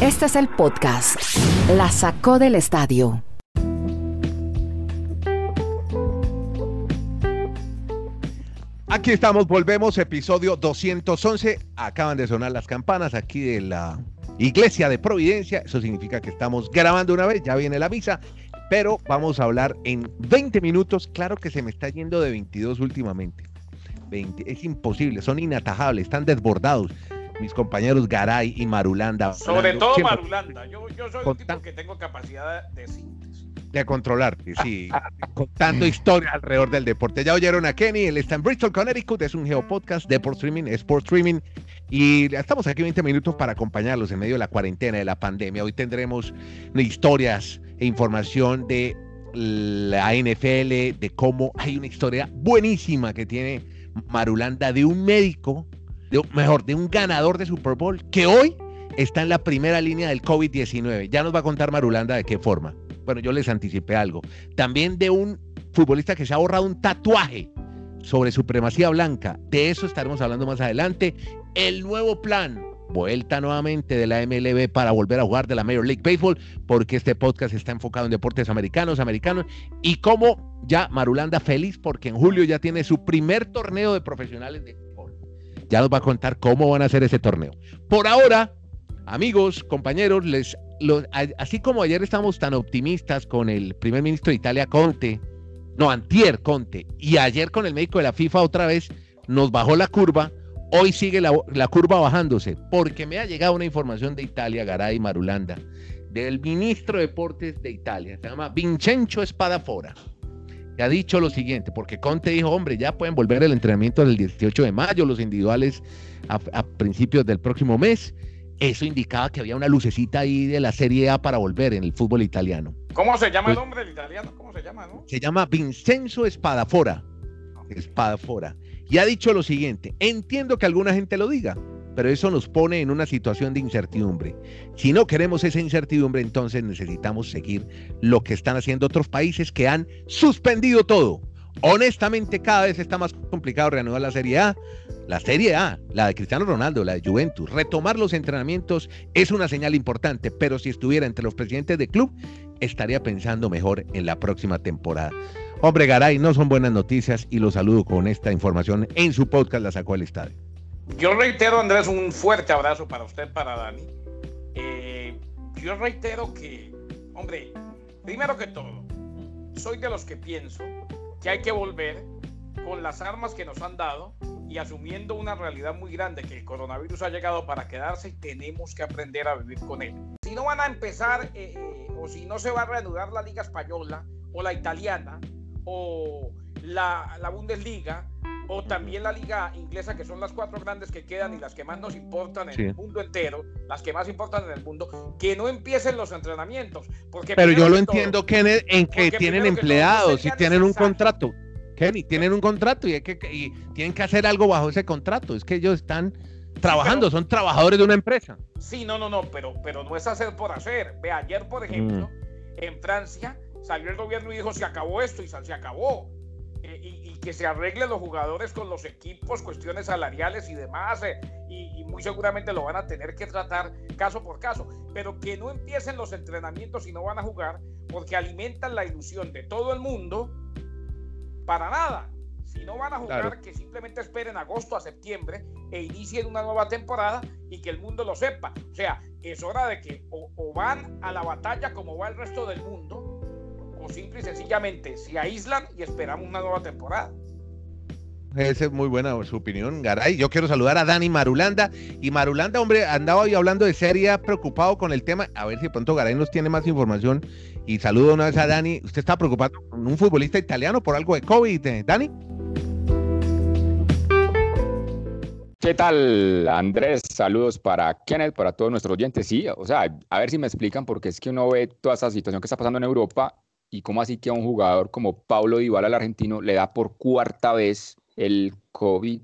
Este es el podcast. La sacó del estadio. Aquí estamos, volvemos, episodio 211. Acaban de sonar las campanas aquí de la Iglesia de Providencia. Eso significa que estamos grabando una vez, ya viene la misa, pero vamos a hablar en 20 minutos. Claro que se me está yendo de 22 últimamente. 20, es imposible, son inatajables, están desbordados. Mis compañeros Garay y Marulanda. Sobre todo Marulanda. Yo, yo soy un tipo que tengo capacidad de síntesis. De controlarte, sí. contando historia alrededor del deporte. Ya oyeron a Kenny, él está en Bristol, Connecticut, es un geopodcast de Streaming, Sport Streaming. Y estamos aquí 20 minutos para acompañarlos en medio de la cuarentena, de la pandemia. Hoy tendremos historias e información de la NFL, de cómo hay una historia buenísima que tiene Marulanda de un médico, de, mejor, de un ganador de Super Bowl que hoy está en la primera línea del COVID-19. Ya nos va a contar Marulanda de qué forma. Bueno, yo les anticipé algo. También de un futbolista que se ha borrado un tatuaje sobre supremacía blanca. De eso estaremos hablando más adelante. El nuevo plan, vuelta nuevamente de la MLB para volver a jugar de la Major League Baseball, porque este podcast está enfocado en deportes americanos, americanos, y como ya Marulanda feliz porque en julio ya tiene su primer torneo de profesionales de. Ya nos va a contar cómo van a hacer ese torneo. Por ahora, amigos, compañeros, les así como ayer estamos tan optimistas con el primer ministro de Italia, Conte, no, Antier Conte, y ayer con el médico de la FIFA otra vez, nos bajó la curva, hoy sigue la, curva bajándose, porque me ha llegado una información de Italia, Garay Marulanda, del ministro de Deportes de Italia, se llama Vincenzo Spadafora, que ha dicho lo siguiente, porque Conte dijo, hombre, ya pueden volver el entrenamiento del 18 de mayo, los individuales a principios del próximo mes, eso indicaba que había una lucecita ahí de la Serie A para volver en el fútbol italiano. ¿Cómo se llama el pues hombre del italiano? ¿Cómo se llama, no? Se llama Vincenzo Espadafora. Espadafora. Y ha dicho lo siguiente, entiendo que alguna gente lo diga, pero eso nos pone en una situación de incertidumbre. Si no queremos esa incertidumbre, entonces necesitamos seguir lo que están haciendo otros países que han suspendido todo. Honestamente, cada vez está más complicado reanudar la Serie A. La Serie A, la de Cristiano Ronaldo, la de Juventus, retomar los entrenamientos es una señal importante, pero si estuviera entre los presidentes del club, estaría pensando mejor en la próxima temporada. Hombre, Garay, no son buenas noticias y lo saludo con esta información en su podcast La Sacó el Estadio. Yo reitero, Andrés, un fuerte abrazo para usted, para Dani. Eh, yo reitero que, hombre, primero que todo, soy de los que pienso que hay que volver con las armas que nos han dado y asumiendo una realidad muy grande que el coronavirus ha llegado para quedarse y tenemos que aprender a vivir con él. Si no van a empezar eh, eh, o si no se va a reanudar la liga española o la italiana o la, la Bundesliga o también la liga inglesa, que son las cuatro grandes que quedan y las que más nos importan en el mundo entero, las que más importan en el mundo, que no empiecen los entrenamientos. Porque Pero yo lo entiendo, Kenneth, en que tienen empleados y tienen un contrato. Kenny, tienen un contrato y, hay que, y tienen que hacer algo bajo ese contrato. Es que ellos están trabajando, son trabajadores de una empresa. Sí, no, no, no, pero, pero no es hacer por hacer. Ve, ayer, por ejemplo, mm. en Francia salió el gobierno y dijo, se acabó esto y se acabó. Y, que se arreglen los jugadores con los equipos, cuestiones salariales y demás, eh, y, muy seguramente lo van a tener que tratar caso por caso, pero que no empiecen los entrenamientos y no van a jugar porque alimentan la ilusión de todo el mundo para nada. Si no van a jugar, que simplemente esperen agosto a septiembre e inicien una nueva temporada y que el mundo lo sepa. O sea, es hora de que o van a la batalla como va el resto del mundo, o simple y sencillamente se aíslan y esperamos una nueva temporada. Esa es muy buena su opinión, Garay. Yo quiero saludar a Dani Marulanda. Y Marulanda, hombre, andaba hoy hablando de serie, preocupado con el tema. A ver si de pronto Garay nos tiene más información. Y saludo una vez a Dani. ¿Usted está preocupado con un futbolista italiano por algo de COVID, eh, Dani? ¿Qué tal, Andrés? Saludos para Kenneth, para todos nuestros oyentes. Sí, o sea, a ver si me explican, porque es que uno ve toda esa situación que está pasando en Europa y cómo así que a un jugador como Pablo Dybala, el argentino, le da por cuarta vez el COVID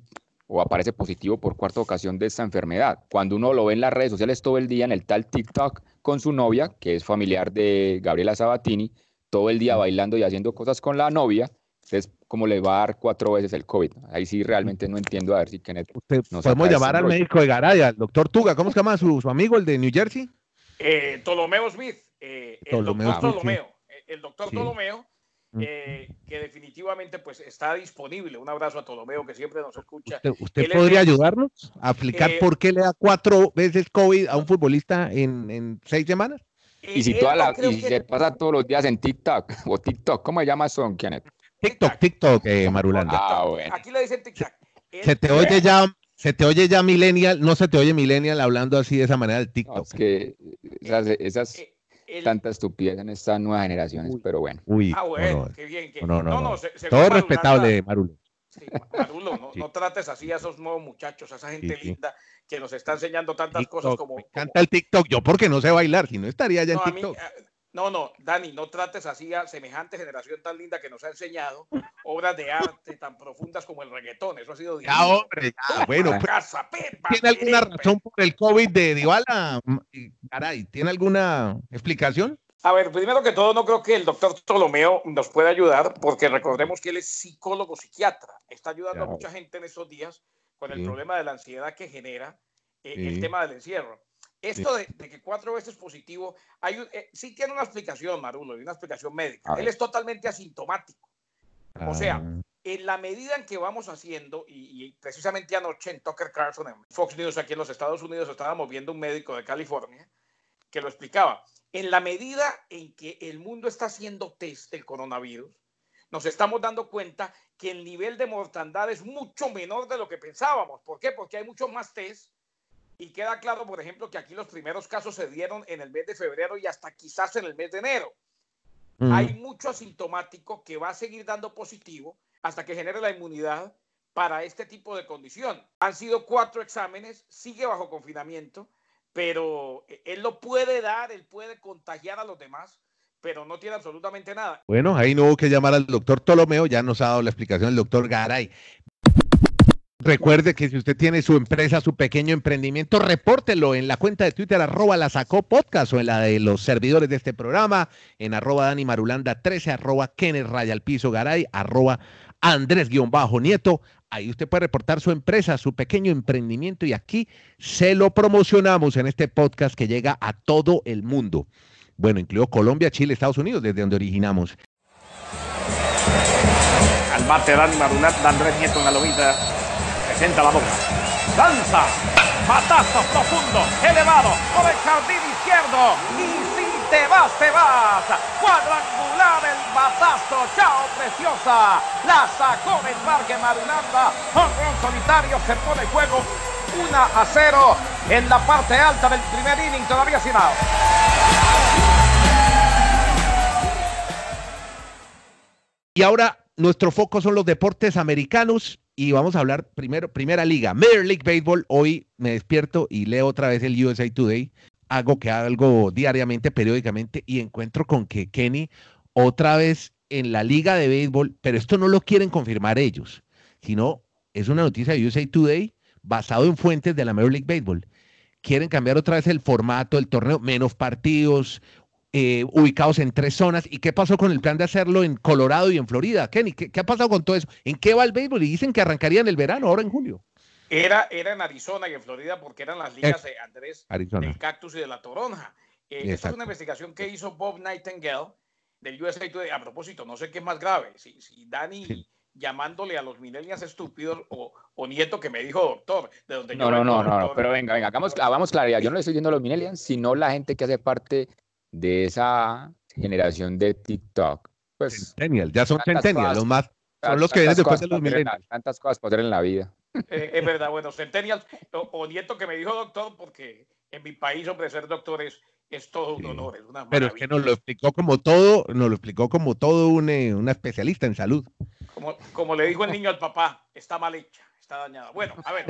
o aparece positivo por cuarta ocasión de esta enfermedad. Cuando uno lo ve en las redes sociales todo el día en el tal TikTok con su novia, que es familiar de Gabriela Sabatini, todo el día bailando y haciendo cosas con la novia, entonces, ¿cómo le va a dar cuatro veces el COVID? Ahí sí realmente no entiendo. A ver si Kenneth. Podemos llamar al médico de Garaya, al doctor Tuga. ¿Cómo se llama su, su amigo, el de New Jersey? Eh, Ptolomeo Smith, eh, el Ptolomeo doctor Smith. Ptolomeo, eh, el doctor Sí. Ptolomeo, eh, que definitivamente pues está disponible. Un abrazo a Ptolomeo que siempre nos escucha. ¿Usted, usted Él es podría ayudarnos a explicar Eh, por qué le da cuatro veces COVID a un futbolista en, en seis semanas? Y si toda la, y que- le pasa todos los días en TikTok o TikTok, ¿cómo se llama eso, Kenneth? TikTok, TikTok, eh, Marulanda. Ah, bueno. Aquí le dicen tic-tac. Él- Se te oye ya, se te oye ya millennial, no se te oye millennial hablando así de esa manera del No, TikTok. es que esas, esas eh, tanta estupidez en estas nuevas generaciones, Uy. pero bueno. Uy, Ah, no, bueno, no, qué bien. que- no, no, no. se- según todo respetable, Marulo. Sí, Marulo, no, Sí. no trates así a esos nuevos muchachos, a esa gente Sí, sí. linda que nos está enseñando tantas cosas como. me como- encanta el TikTok. Yo porque no sé bailar, si no estaría ya en no, a mí, TikTok. ah, no, no, Dani, no trates así a semejante generación tan linda que nos ha enseñado obras de arte tan profundas como el reggaetón. Eso ha sido Ya, hombre, ya, bueno, pues, Casa, pepa, ¿tiene alguna pepa. razón por el COVID de Dybala? Caray, ¿tiene alguna explicación? A ver, primero que todo, no creo que el doctor Ptolomeo nos pueda ayudar, porque recordemos que él es psicólogo psiquiatra. Está ayudando a mucha gente en estos días con el Sí. problema de la ansiedad que genera eh, Sí. el tema del encierro. Esto de, de que cuatro veces positivo, hay un- eh, sí tiene una explicación, Marulo, y una explicación médica. Él es totalmente asintomático. O sea, Ah, En la medida en que vamos haciendo, y, y precisamente anoche en Tucker Carlson, en Fox News aquí en los Estados Unidos, estábamos viendo un médico de California que lo explicaba. En la medida en que el mundo está haciendo test del coronavirus, nos estamos dando cuenta que el nivel de mortandad es mucho menor de lo que pensábamos. ¿Por qué? Porque hay muchos más test. Y queda claro, por ejemplo, que aquí los primeros casos se dieron en el mes de febrero y hasta quizás en el mes de enero mm, hay mucho asintomático que va a seguir dando positivo hasta que genere la inmunidad para este tipo de condición. Han sido cuatro exámenes, sigue bajo confinamiento, pero él lo puede dar, él puede contagiar a los demás, pero no tiene absolutamente nada. Bueno, ahí no hubo que llamar al doctor Ptolomeo, ya nos ha dado la explicación el doctor Garay. Recuerde que si usted tiene su empresa, su pequeño emprendimiento, repórtelo en la cuenta de Twitter, arroba la sacó podcast o en la de los servidores de este programa, en arroba Dani Marulanda 13, arroba Kenneth Raya piso Garay, arroba Andrés guion bajo Nieto. Ahí usted puede reportar su empresa, su pequeño emprendimiento y aquí se lo promocionamos en este podcast que llega a todo el mundo. Bueno, incluido Colombia, Chile, Estados Unidos, desde donde originamos. Al bate Dani Marulanda, Andrés Nieto en la presenta la boca. Lanza, patazo profundo, elevado, por el jardín izquierdo. Y si te vas, te vas. Cuadrangular el batazo, chao preciosa. La sacó del parque Marulanda. Honrón solitario, se pone juego 1 a 0 en la parte alta del primer inning, todavía sin out. Y ahora nuestro foco son los deportes americanos y vamos a hablar primero, primera liga, Major League Baseball. Hoy me despierto y leo otra vez el USA Today. Hago que algo diariamente, periódicamente y encuentro con que Kenny otra vez en la liga de béisbol, pero esto no lo quieren confirmar ellos, sino es una noticia de USA Today basado en fuentes de la Major League Baseball. Quieren cambiar otra vez el formato del torneo, menos partidos, eh, ubicados en tres zonas. ¿Y qué pasó con el plan de hacerlo en Colorado y en Florida? Kenny, ¿qué, qué ha pasado con todo eso? ¿En qué va el béisbol? Y dicen que arrancaría en el verano, ahora en julio. Era, era en Arizona y en Florida porque eran las ligas de Andrés Arizona. del cactus y de la toronja. Eh, esta es una investigación que hizo Bob Nightingale del USA Today. A propósito, no sé qué es más grave, si, si Dani Sí. llamándole a los millennials estúpidos o, o Nieto que me dijo doctor, de donde No, yo no, no, no, no, pero venga, venga, hagamos, hagamos claridad. Yo no le estoy diciendo a los millennials, sino la gente que hace parte de esa generación de TikTok. Pues Centennial, ya son Centennial, cosas- los más, son los que vienen después cosas de los millennials. Tantas cosas hacer en la vida. Eh, es verdad, bueno, Centennials o, o Nieto que me dijo doctor porque en mi país, hombre, ser doctor es, es todo un Sí. honor, es una Pero es que nos lo explicó como todo, nos lo explicó como todo un, eh, una especialista en salud. Como, como le dijo el niño al papá, está mal hecha, está dañada. Bueno, a ver,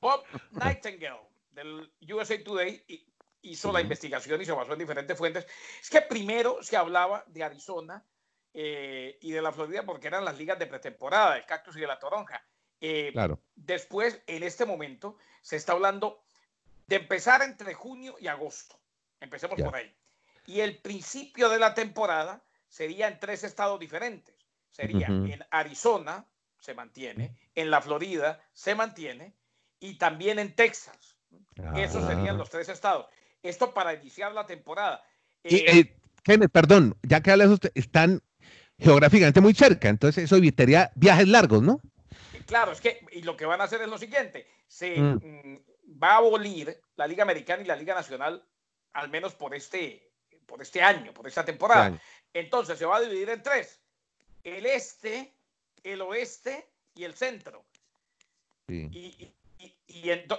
Bob Nightingale del USA Today hi- hizo la investigación y se basó en diferentes fuentes. Es que primero se hablaba de Arizona eh, y de la Florida porque eran las ligas de pretemporada, el cactus y de la toronja. Eh, Claro. Después, en este momento, se está hablando de empezar entre junio y agosto. Empecemos por ahí. Y el principio de la temporada sería en tres estados diferentes. Sería Ujú. en Arizona, se mantiene, en la Florida, se mantiene, y también en Texas. Esos Ah, serían los tres estados. Esto para iniciar la temporada. Y, eh, Kenneth, perdón, ya que hablas, están geográficamente muy cerca, entonces eso evitaría viajes largos, ¿no? Claro, es que y lo que van a hacer es lo siguiente, se mm. Mm, va a abolir la Liga Americana y la Liga Nacional, al menos por este, por este año, por esta temporada. Entonces se va a dividir en tres, el este, el oeste y el centro. Y,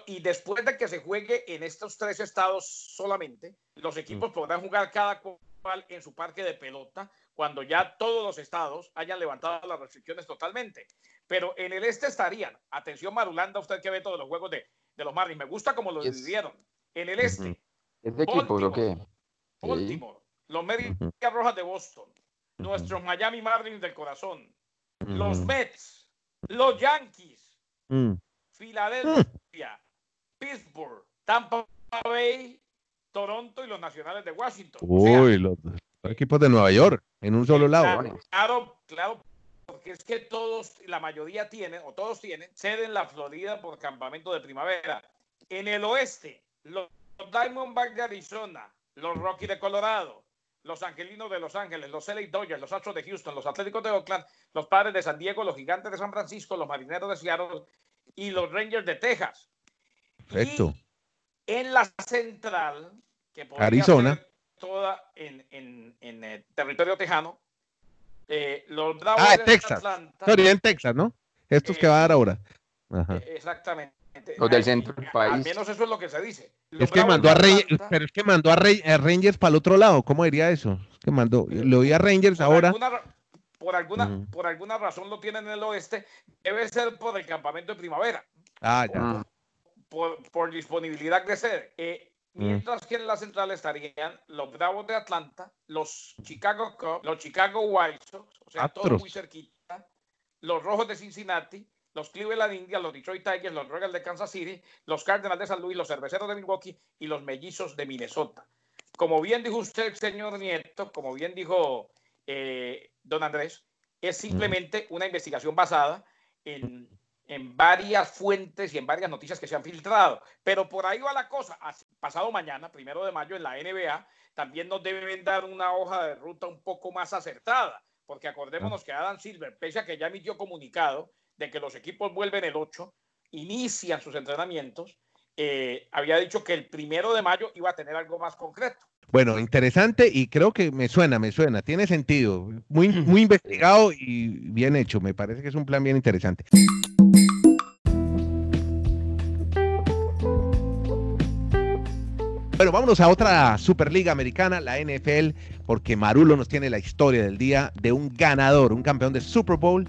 y, después de que se juegue en estos tres estados solamente, los equipos mm. podrán jugar cada cual en su parque de pelota cuando ya todos los estados hayan levantado las restricciones totalmente. Pero en el este estarían, atención Marulanda, usted que ve todos los juegos de, los Marlins, me gusta como lo dividieron. En el este. ¿Es de equipos o qué? Baltimore, los Medias Rojas de Boston, nuestros Miami Marlins del corazón, los Mets, los Yankees, mm. Filadelfia, Pittsburgh, Tampa Bay, Toronto y los Nacionales de Washington. Uy, los, equipos de Nueva York, en un solo lado. Claro, claro, porque es que todos, la mayoría tienen, o todos tienen, sede en la Florida por campamento de primavera. En el oeste, los Diamondbacks de Arizona, los Rockies de Colorado, los Angelinos de Los Ángeles, los LA Dodgers, los Astros de Houston, los Atléticos de Oakland, los Padres de San Diego, los Gigantes de San Francisco, los Marineros de Seattle y los Rangers de Texas. Perfecto. en la central, que podría Arizona. Ser toda en, en, en el territorio tejano, eh, los Bravos ah, de Texas. Atlanta. en Texas, ¿no? Estos que va a dar ahora. Ajá. Eh, exactamente. Los del centro del país. Al menos eso es lo que se dice. es que mandó a Rangers, pero es que mandó a, Rangers para el otro lado. ¿Cómo diría eso? Es que mandó, lo oí a Rangers ahora. Por alguna, por alguna razón lo tienen en el oeste. Debe ser por el campamento de primavera. Ah, ya. Por, por disponibilidad de sede. Eh, mientras que en la central estarían los Bravos de Atlanta, los Chicago Cubs, los Chicago White Sox, o sea, todos muy cerquita, los Rojos de Cincinnati, los Cleveland Indians, los Detroit Tigers, los Royals de Kansas City, los Cardinals de San Luis, los Cerveceros de Milwaukee y los Mellizos de Minnesota. Como bien dijo usted, señor Nieto, como bien dijo eh, don Andrés, es simplemente una investigación basada en, en, varias fuentes y en varias noticias que se han filtrado. Pero por ahí va la cosa. Pasado mañana, primero de mayo, en la NBA, también nos deben dar una hoja de ruta un poco más acertada, porque acordémonos que Adam Silver, pese a que ya emitió comunicado, de que los equipos vuelven el 8, inician sus entrenamientos, eh, había dicho que el primero de mayo iba a tener algo más concreto. Bueno, interesante y creo que me suena, me suena, tiene sentido, muy, muy investigado y bien hecho, me parece que es un plan bien interesante. Bueno, vámonos a otra Superliga Americana, la NFL, porque Marulo nos tiene la historia del día de un ganador, un campeón de Super Bowl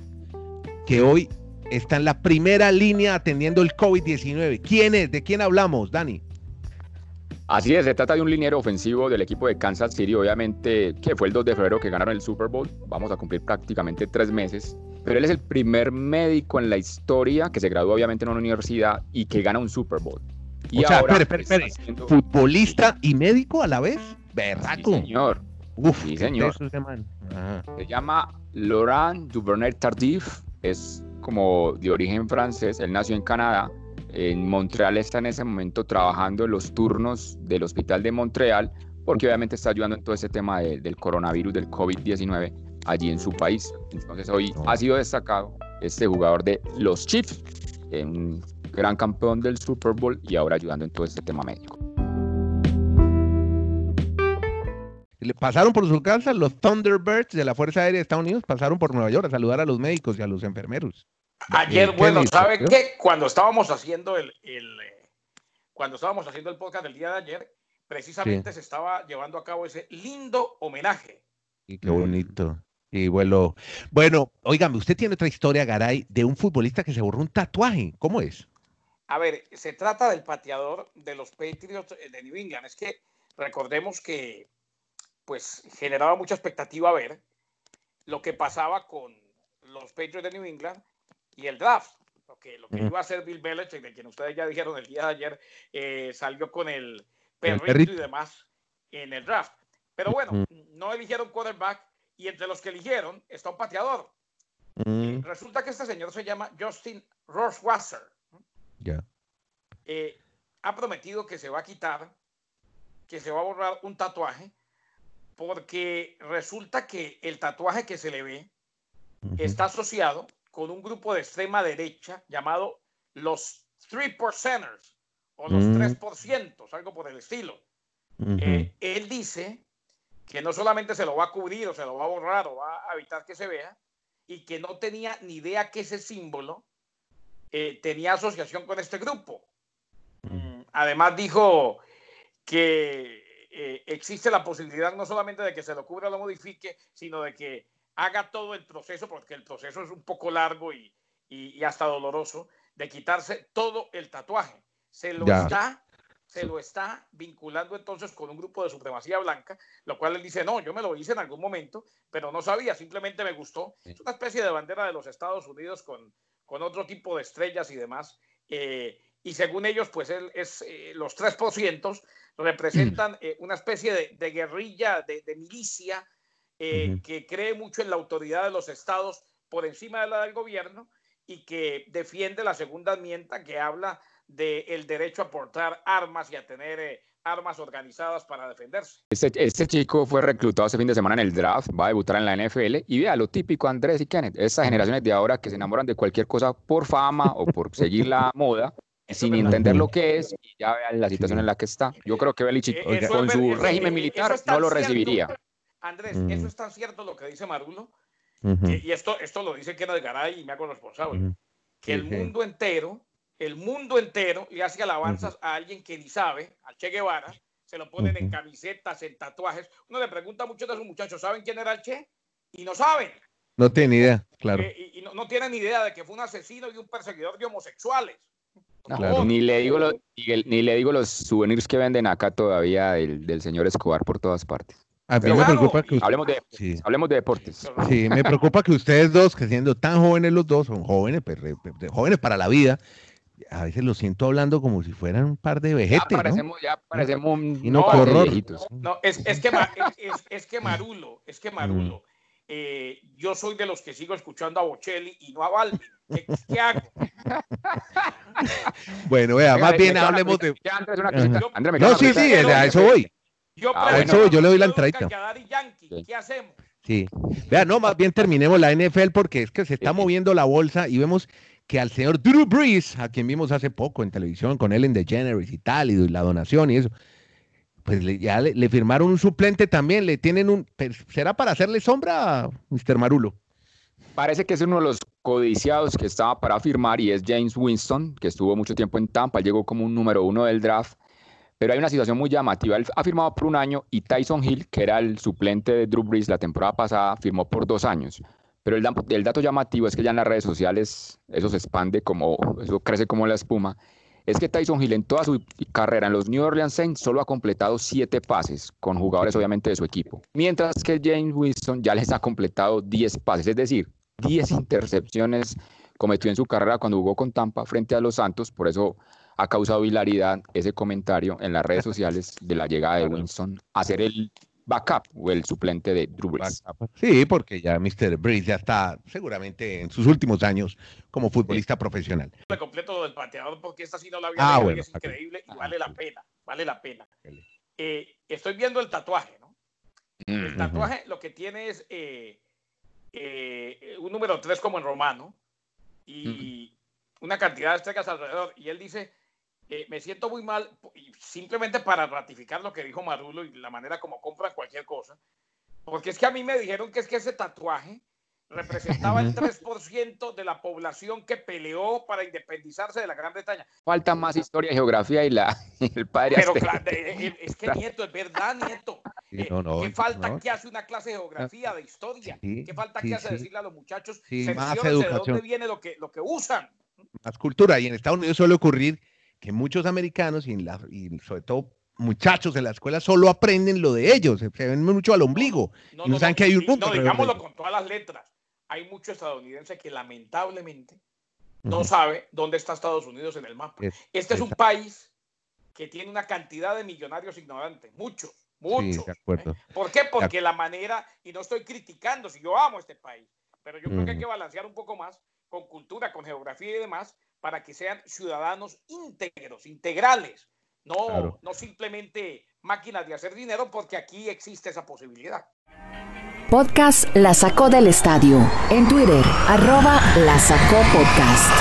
que hoy está en la primera línea atendiendo el COVID-19. ¿Quién es? ¿De quién hablamos, Dani? Así es, se trata de un liniero ofensivo del equipo de Kansas City, obviamente, que fue el 2 de febrero que ganaron el Super Bowl. Vamos a cumplir prácticamente tres meses. Pero él es el primer médico en la historia que se graduó, obviamente, en una universidad y que gana un Super Bowl. Y o sea, ahora espere, espere, espere. ¿Futbolista y médico a la vez? ¿Berraco? Sí, señor. Uf, sí, señor. Se llama Laurent Duvernay Tardif es como de origen francés, él nació en Canadá, en Montreal está en ese momento trabajando en los turnos del Hospital de Montreal, porque obviamente está ayudando en todo ese tema del coronavirus, del COVID-19 allí en su país. Entonces hoy ha sido destacado este jugador de los Chiefs, un gran campeón del Super Bowl y ahora ayudando en todo este tema médico. Le pasaron por su casa los Thunderbirds de la Fuerza Aérea de Estados Unidos, pasaron por Nueva York a saludar a los médicos y a los enfermeros. Ayer, bueno, ¿sabe qué? Cuando estábamos haciendo el, eh, cuando estábamos haciendo el podcast del día de ayer, precisamente se estaba llevando a cabo ese lindo homenaje. Y qué bonito. Y bueno, bueno, óigame, usted tiene otra historia, Garay, de un futbolista que se borró un tatuaje. ¿Cómo es? A ver, se trata del pateador de los Patriots de New England. Es que recordemos que pues generaba mucha expectativa ver lo que pasaba con los Patriots de New England y el draft. Lo que, lo que iba a hacer Bill Belichick, de quien ustedes ya dijeron el día de ayer, eh, salió con el perrito, y demás en el draft. Pero bueno, no eligieron quarterback y entre los que eligieron está un pateador. resulta que este señor se llama Justin Rosswasser. Ya. Eh, ha prometido que se va a quitar que se va a borrar un tatuaje porque resulta que el tatuaje que se le ve está asociado con un grupo de extrema derecha llamado los Three Percenters o los 3%, algo por el estilo. Eh, él dice que no solamente se lo va a cubrir o se lo va a borrar o va a evitar que se vea, y que no tenía ni idea que ese símbolo eh, tenía asociación con este grupo. Mm, además dijo que eh, existe la posibilidad no solamente de que se lo cubra o lo modifique, sino de que haga todo el proceso, porque el proceso es un poco largo y, y, hasta doloroso, de quitarse todo el tatuaje. Se lo está se lo está vinculando entonces con un grupo de supremacía blanca, lo cual él dice, no, yo me lo hice en algún momento, pero no sabía, simplemente me gustó. Es una especie de bandera de los Estados Unidos con, con otro tipo de estrellas y demás. Eh, y según ellos, pues él es, eh, los 3% representan eh, una especie de, guerrilla, de, milicia, que cree mucho en la autoridad de los estados por encima de la del gobierno y que defiende la segunda enmienda que habla del derecho a portar armas y a tener eh, armas organizadas para defenderse. Este, este, chico fue reclutado este fin de semana en el draft, va a debutar en la NFL y vea lo típico Andrés y Kenneth, esas generaciones de ahora que se enamoran de cualquier cosa por fama o por seguir la moda sin entender lo que es y ya vean la situación en la que está. Yo creo que Belichick eh, con su régimen militar no lo recibiría. Andrés, eso es tan cierto lo que dice Marulo, y esto, esto lo dice Kenneth Garay y me hago responsable, que el mundo entero el mundo entero le hace alabanzas a alguien que ni sabe, al Che Guevara, se lo ponen en camisetas, en tatuajes. Uno le pregunta a muchos de esos muchachos, ¿saben quién era el Che? Y no saben. No tienen idea, claro. Eh, y, no, tienen idea de que fue un asesino y un perseguidor de homosexuales. ni, le digo los, ni, le digo los souvenirs que venden acá todavía del, señor Escobar por todas partes. A mí me preocupa que hablemos, de, hablemos de deportes. Sí, me preocupa que ustedes dos, que siendo tan jóvenes los dos, son jóvenes, pues, jóvenes para la vida, a veces lo siento hablando como si fueran un par de vejetes. Ya parecemos, ya parecemos y no, horror. No, es, es, que, es, que Marulo, es que Marulo, eh, yo soy de los que sigo escuchando a Bocelli y no a Balvin. ¿Qué, hago? bueno, vea, más bien hablemos de. no, sí, sí, a eso voy. Yo, a eso voy, yo le doy la entrada. ¿Qué hacemos? Sí. Vea, no, más bien terminemos la NFL porque es que se está moviendo la bolsa y vemos que al señor Drew Brees, a quien vimos hace poco en televisión con Ellen DeGeneres y tal, y la donación y eso, pues ya le, firmaron un suplente también, le tienen un... Pues, ¿Será para hacerle sombra, Mr. Marulo? Parece que es uno de los codiciados que estaba para firmar y es James Winston, que estuvo mucho tiempo en Tampa, llegó como un número uno del draft, pero hay una situación muy llamativa. Él ha firmado por un año y Tyson Hill, que era el suplente de Drew Brees la temporada pasada, firmó por dos años. Pero el, dato llamativo es que ya en las redes sociales eso se expande como, eso crece como la espuma. Es que Tyson Hill en toda su carrera en los New Orleans Saints solo ha completado siete pases con jugadores obviamente de su equipo. Mientras que James Winston ya les ha completado 10 pases, es decir, 10 intercepciones cometió en su carrera cuando jugó con Tampa frente a los Santos. Por eso ha causado hilaridad ese comentario en las redes sociales de la llegada de Winston a ser el backup o el suplente de Drew Brees. Sí, porque ya Mr. Brees ya está seguramente en sus últimos años como futbolista profesional. Le completo lo del pateador porque esta sí no la había ah, bueno, es increíble y vale la pena, vale la pena. Eh, estoy viendo el tatuaje, ¿no? Mm, el tatuaje lo que tiene es eh, eh, un número 3 como en romano y una cantidad de estrellas alrededor. Y él dice, eh, me siento muy mal, simplemente para ratificar lo que dijo Marulo y la manera como compran cualquier cosa, porque es que a mí me dijeron que es que ese tatuaje representaba el 3% de la población que peleó para independizarse de la Gran Bretaña. Falta más historia geografía y la, el padre. Pero claro, es que Nieto, es verdad, Nieto. Eh, ¿Qué falta que hace una clase de geografía, de historia? ¿Qué falta que hace decirle a los muchachos más educación. de dónde viene lo que, lo que usan? Más cultura. Y en Estados Unidos suele ocurrir que muchos americanos y, sobre todo muchachos en la escuela solo aprenden lo de ellos, se, ven mucho al ombligo no, y no, saben que hay un mundo. No, digámoslo con todas las letras. Hay muchos estadounidenses que lamentablemente no sabe dónde está Estados Unidos en el mapa. este es un país que tiene una cantidad de millonarios ignorantes, muchos, muchos. acuerdo. ¿eh? ¿Por qué? Porque la manera, y no estoy criticando, si yo amo este país, pero yo creo que hay que balancear un poco más con cultura, con geografía y demás, para que sean ciudadanos íntegros, integrales, no, no simplemente máquinas de hacer dinero, porque aquí existe esa posibilidad. Podcast La Sacó del Estadio. En Twitter, arroba La Sacó Podcast.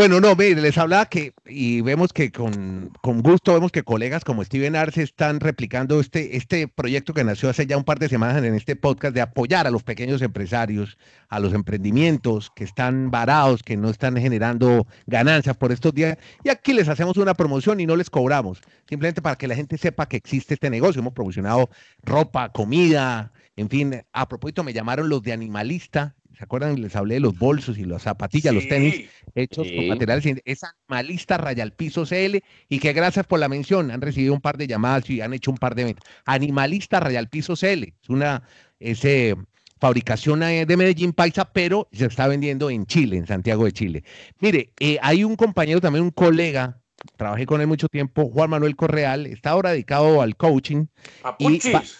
Bueno, no, mire, les hablaba que, y vemos que con, con, gusto vemos que colegas como Steven Arce están replicando este, este proyecto que nació hace ya un par de semanas en este podcast de apoyar a los pequeños empresarios, a los emprendimientos que están varados, que no están generando ganancias por estos días. Y aquí les hacemos una promoción y no les cobramos, simplemente para que la gente sepa que existe este negocio. Hemos promocionado ropa, comida, en fin. A propósito, me llamaron los de Animalista ¿Se acuerdan? Les hablé de los bolsos y las zapatillas, los tenis hechos con materiales. Es Animalista Rayal Piso CL y que gracias por la mención han recibido un par de llamadas y han hecho un par de eventos. Animalista Rayal Piso CL es una ese, fabricación eh, de Medellín Paisa, pero se está vendiendo en Chile, en Santiago de Chile. Mire, eh, hay un compañero también, un colega, trabajé con él mucho tiempo, Juan Manuel Correal, está ahora dedicado al coaching. Papuchis.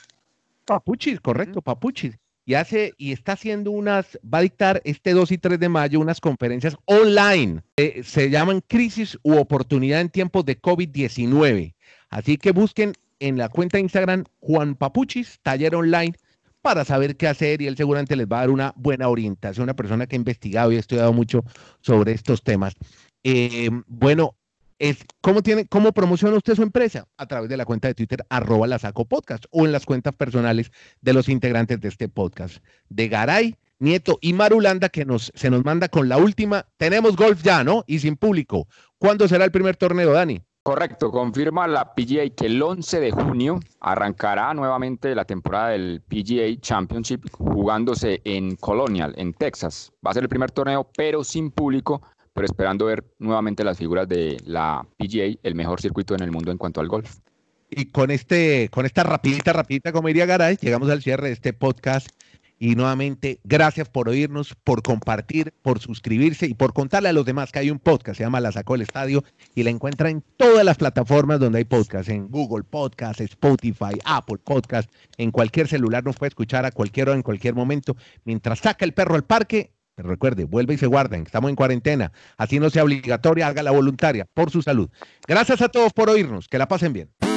Papuchis, correcto, Papuchis y hace y está haciendo unas, va a dictar este 2 y 3 de mayo unas conferencias online. se llaman Crisis u Oportunidad en tiempos de COVID-19. Así que busquen en la cuenta de Instagram Juan Papuchis, taller online, para saber qué hacer y él seguramente les va a dar una buena orientación, una persona que ha investigado y ha estudiado mucho sobre estos temas. Eh, bueno, ¿cómo, tiene, ¿cómo promociona usted su empresa? A través de la cuenta de Twitter, arroba la saco podcast, o en las cuentas personales de los integrantes de este podcast. De Garay, Nieto y Marulanda, que nos, se nos manda con la última. Tenemos golf ya, ¿no? Y sin público. ¿Cuándo será el primer torneo, Dani? Correcto, confirma la PGA que el 11 de junio arrancará nuevamente la temporada del PGA Championship jugándose en Colonial, en Texas. Va a ser el primer torneo, pero sin público, pero esperando ver nuevamente las figuras de la PGA, el mejor circuito en el mundo en cuanto al golf. Y con este, con esta rapidita, rapidita, como diría Garay, llegamos al cierre de este podcast. Y nuevamente, gracias por oírnos, por compartir, por suscribirse y por contarle a los demás que hay un podcast, se llama La Sacó el Estadio, y la encuentra en todas las plataformas donde hay podcast, en Google Podcast, Spotify, Apple Podcast, en cualquier celular nos puede escuchar a cualquier hora, en cualquier momento. Mientras saca el perro al parque, recuerde, vuelve y se guarden, estamos en cuarentena, así no sea obligatoria, haga la voluntaria, por su salud. Gracias a todos por oírnos, que la pasen bien.